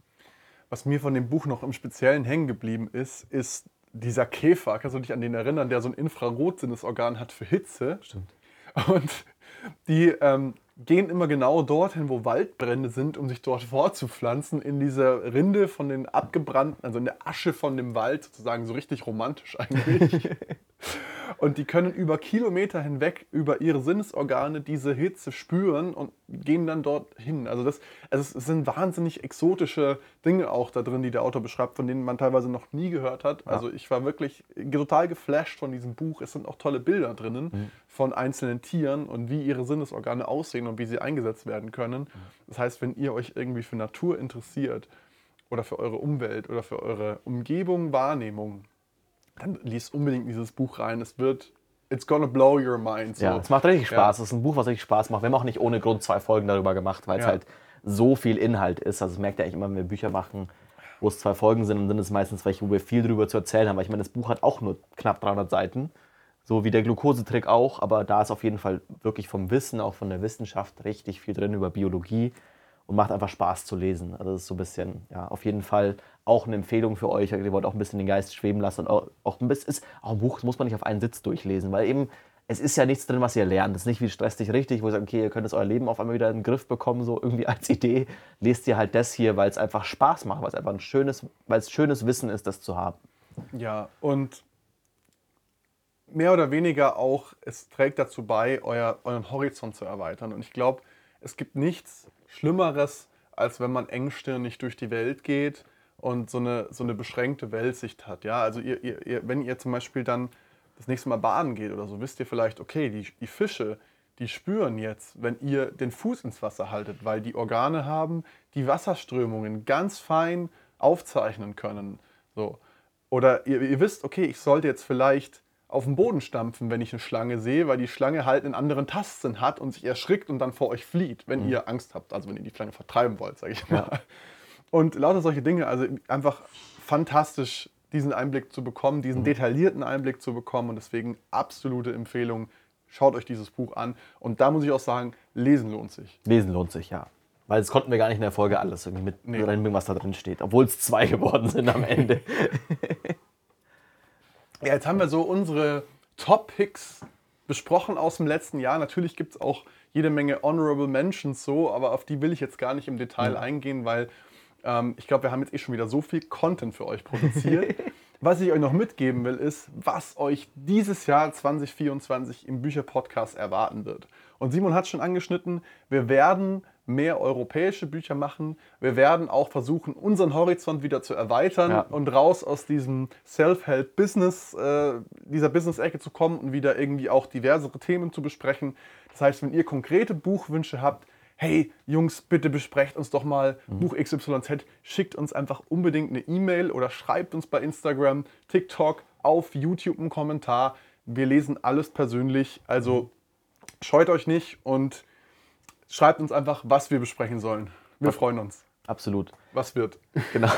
Was mir von dem Buch noch im Speziellen hängen geblieben ist, ist dieser Käfer. Kannst du dich an den erinnern, der so ein Infrarotsinnesorgan hat für Hitze? Stimmt. Und die ähm, gehen immer genau dorthin, wo Waldbrände sind, um sich dort fortzupflanzen, in dieser Rinde von den abgebrannten, also in der Asche von dem Wald, sozusagen so richtig romantisch eigentlich. Und die können über Kilometer hinweg über ihre Sinnesorgane diese Hitze spüren und gehen dann dort hin. Also, das, also es sind wahnsinnig exotische Dinge auch da drin, die der Autor beschreibt, von denen man teilweise noch nie gehört hat. Also ich war wirklich total geflasht von diesem Buch. Es sind auch tolle Bilder drinnen von einzelnen Tieren und wie ihre Sinnesorgane aussehen und wie sie eingesetzt werden können. Das heißt, wenn ihr euch irgendwie für Natur interessiert oder für eure Umwelt oder für eure Umgebung, Wahrnehmung, dann liest unbedingt dieses Buch rein. Es wird, it's gonna blow your mind. So. Ja, es macht richtig Ja. Spaß. Es ist ein Buch, was richtig Spaß macht. Wir haben auch nicht ohne Grund zwei Folgen darüber gemacht, weil es Ja. halt so viel Inhalt ist. Also das merkt ihr eigentlich immer, wenn wir Bücher machen, wo es zwei Folgen sind, dann sind es meistens welche, wo wir viel darüber zu erzählen haben. Weil ich meine, das Buch hat auch nur knapp 300 Seiten. So wie der Glukosetrick auch, aber da ist auf jeden Fall wirklich vom Wissen, auch von der Wissenschaft, richtig viel drin über Biologie und macht einfach Spaß zu lesen. Also das ist so ein bisschen, ja, auf jeden Fall auch eine Empfehlung für euch. Ihr wollt auch ein bisschen den Geist schweben lassen und auch, auch ein bisschen, ist auch ein Buch, muss man nicht auf einen Sitz durchlesen, weil eben es ist ja nichts drin, was ihr lernt. Es ist nicht wie Stress dich richtig, wo ihr sagt, okay, ihr könnt jetzt euer Leben auf einmal wieder in den Griff bekommen, so irgendwie als Idee. Lest ihr halt das hier, weil es einfach Spaß macht, weil es einfach ein schönes, weil es schönes Wissen ist, das zu haben. Ja, und mehr oder weniger auch, es trägt dazu bei, euer, euren Horizont zu erweitern. Und ich glaube, es gibt nichts Schlimmeres, als wenn man engstirnig durch die Welt geht und so eine, so eine beschränkte Weltsicht hat. Ja, also ihr, ihr, ihr, wenn ihr zum Beispiel dann das nächste Mal baden geht oder so, wisst ihr vielleicht, okay, die, die Fische, die spüren jetzt, wenn ihr den Fuß ins Wasser haltet, weil die Organe haben, die Wasserströmungen ganz fein aufzeichnen können. So. Oder ihr, ihr wisst, okay, ich sollte jetzt vielleicht auf den Boden stampfen, wenn ich eine Schlange sehe, weil die Schlange halt einen anderen Tastsinn hat und sich erschrickt und dann vor euch flieht, wenn ihr Angst habt, also wenn ihr die Schlange vertreiben wollt, sage ich mal. Und lauter solche Dinge, also einfach fantastisch, diesen Einblick zu bekommen, diesen detaillierten Einblick zu bekommen und deswegen absolute Empfehlung, schaut euch dieses Buch an. Und da muss ich auch sagen, lesen lohnt sich. Lesen lohnt sich, ja. Weil das konnten wir gar nicht in der Folge alles irgendwie mit Nee. reinbringen, was da drin steht. Obwohl es zwei geworden sind am Ende. Ja, jetzt haben wir so unsere Top-Picks besprochen aus dem letzten Jahr. Natürlich gibt es auch jede Menge Honorable Mentions so, aber auf die will ich jetzt gar nicht im Detail mhm. eingehen, weil ähm, ich glaube, wir haben jetzt eh schon wieder so viel Content für euch produziert. was ich euch noch mitgeben will, ist, was euch dieses Jahr 2024 im Bücherpodcast erwarten wird. Und Simon hat schon angeschnitten, wir werden mehr europäische Bücher machen. Wir werden auch versuchen, unseren Horizont wieder zu erweitern ja. und raus aus diesem Self-Help-Business, äh, dieser Business-Ecke zu kommen und wieder irgendwie auch diversere Themen zu besprechen. Das heißt, wenn ihr konkrete Buchwünsche habt, hey Jungs, bitte besprecht uns doch mal mhm. Buch XYZ, schickt uns einfach unbedingt eine E-Mail oder schreibt uns bei Instagram, TikTok, auf YouTube einen Kommentar. Wir lesen alles persönlich, also mhm. scheut euch nicht und schreibt uns einfach, was wir besprechen sollen. Wir freuen uns. Absolut. Was wird? Genau.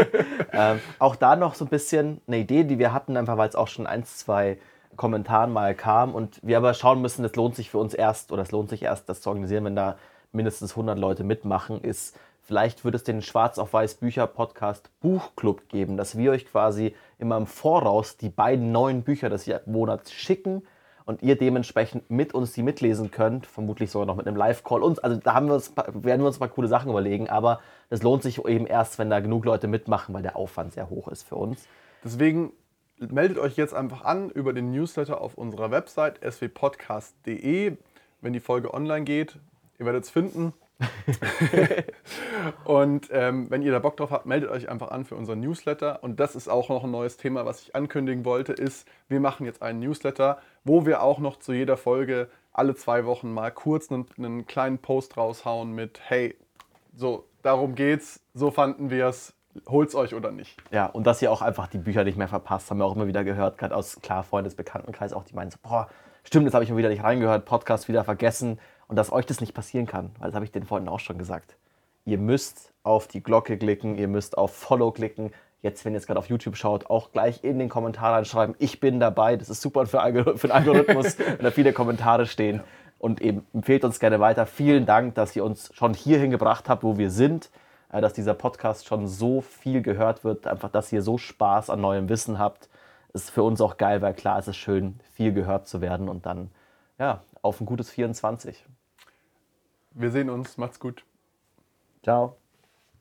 ähm, auch da noch so ein bisschen eine Idee, die wir hatten, einfach weil es auch schon ein, zwei Kommentaren mal kam und wir aber schauen müssen, es lohnt sich für uns erst oder es lohnt sich erst, das zu organisieren, wenn da mindestens 100 Leute mitmachen, ist, vielleicht wird es den Schwarz auf Weiß Bücher Podcast Buchclub geben, dass wir euch quasi immer im Voraus die beiden neuen Bücher des Monats schicken und ihr dementsprechend mit uns die mitlesen könnt, vermutlich sogar noch mit einem Live-Call. Also da wir uns, werden wir uns ein paar coole Sachen überlegen, aber das lohnt sich eben erst, wenn da genug Leute mitmachen, weil der Aufwand sehr hoch ist für uns. Deswegen meldet euch jetzt einfach an über den Newsletter auf unserer Website swpodcast.de, wenn die Folge online geht. Ihr werdet es finden. und ähm, wenn ihr da Bock drauf habt, meldet euch einfach an für unseren Newsletter. Und das ist auch noch ein neues Thema, was ich ankündigen wollte, ist, wir machen jetzt einen Newsletter, wo wir auch noch zu jeder Folge alle zwei Wochen mal kurz einen, einen kleinen Post raushauen mit, hey, so, darum geht's, so fanden wir es, holt's euch oder nicht. Ja, und dass ihr auch einfach die Bücher nicht mehr verpasst, haben wir auch immer wieder gehört, gerade aus klar Freundesbekanntenkreis auch, die meinen so, boah, stimmt, jetzt habe ich mal wieder nicht reingehört, Podcast wieder vergessen und dass euch das nicht passieren kann, weil das habe ich den Freunden auch schon gesagt. Ihr müsst auf die Glocke klicken, ihr müsst auf Follow klicken. Jetzt, wenn ihr jetzt gerade auf YouTube schaut, auch gleich in den Kommentaren schreiben, ich bin dabei. Das ist super für, für den Algorithmus, wenn da viele Kommentare stehen. Und eben empfehlt uns gerne weiter. Vielen Dank, dass ihr uns schon hierhin gebracht habt, wo wir sind. Äh, dass dieser Podcast schon so viel gehört wird. Einfach, dass ihr so Spaß an neuem Wissen habt. Ist für uns auch geil, weil klar ist es schön, viel gehört zu werden und dann ja, auf ein gutes 24. Wir sehen uns. Macht's gut. Ciao.